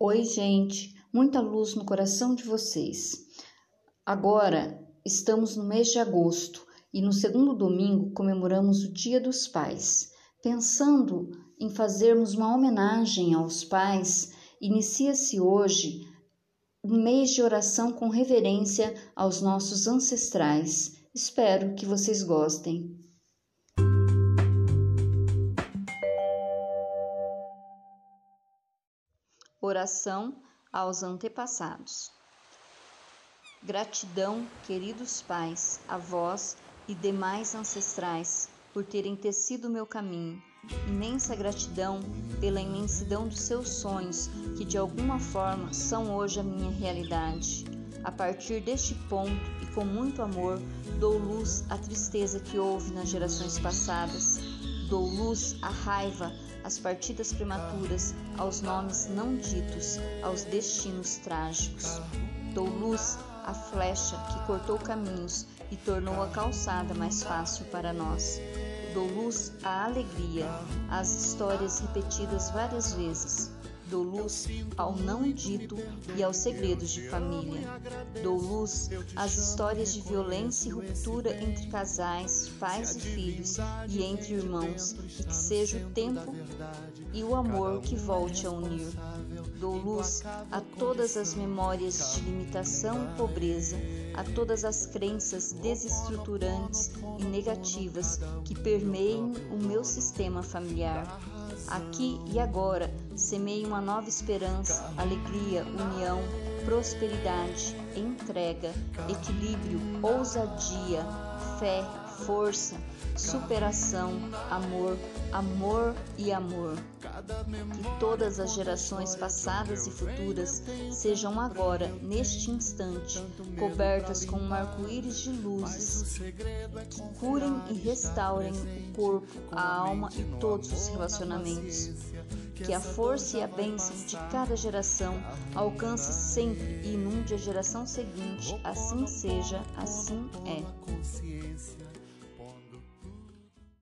Oi, gente, muita luz no coração de vocês. Agora estamos no mês de agosto e no segundo domingo comemoramos o Dia dos Pais. Pensando em fazermos uma homenagem aos pais, inicia-se hoje um mês de oração com reverência aos nossos ancestrais. Espero que vocês gostem. Oração aos antepassados. Gratidão, queridos pais, avós e demais ancestrais, por terem tecido meu caminho. Imensa gratidão pela imensidão dos seus sonhos, que de alguma forma são hoje a minha realidade. A partir deste ponto e com muito amor, dou luz à tristeza que houve nas gerações passadas, dou luz à raiva às partidas prematuras, aos nomes não ditos, aos destinos trágicos. Dou luz à flecha que cortou caminhos e tornou a calçada mais fácil para nós. Dou luz à alegria, às histórias repetidas várias vezes, Dou luz ao não dito e aos segredos de família. Dou luz às histórias de violência e ruptura entre casais, pais e filhos e entre irmãos, e que seja o tempo e o amor que volte a unir. Dou luz a todas as memórias de limitação e pobreza, a todas as crenças desestruturantes e negativas que permeiem o meu sistema familiar Aqui e agora, semeie uma nova esperança, alegria, união, prosperidade, entrega, equilíbrio, ousadia, fé, força, superação, amor, amor e amor. Que todas as gerações passadas e futuras sejam agora, neste instante, cobertas com um arco-íris de luzes que curem e restaurem o corpo, a alma e todos os relacionamentos. Que a força e a bênção de cada geração alcance sempre e inunde a geração seguinte. Assim seja, assim é.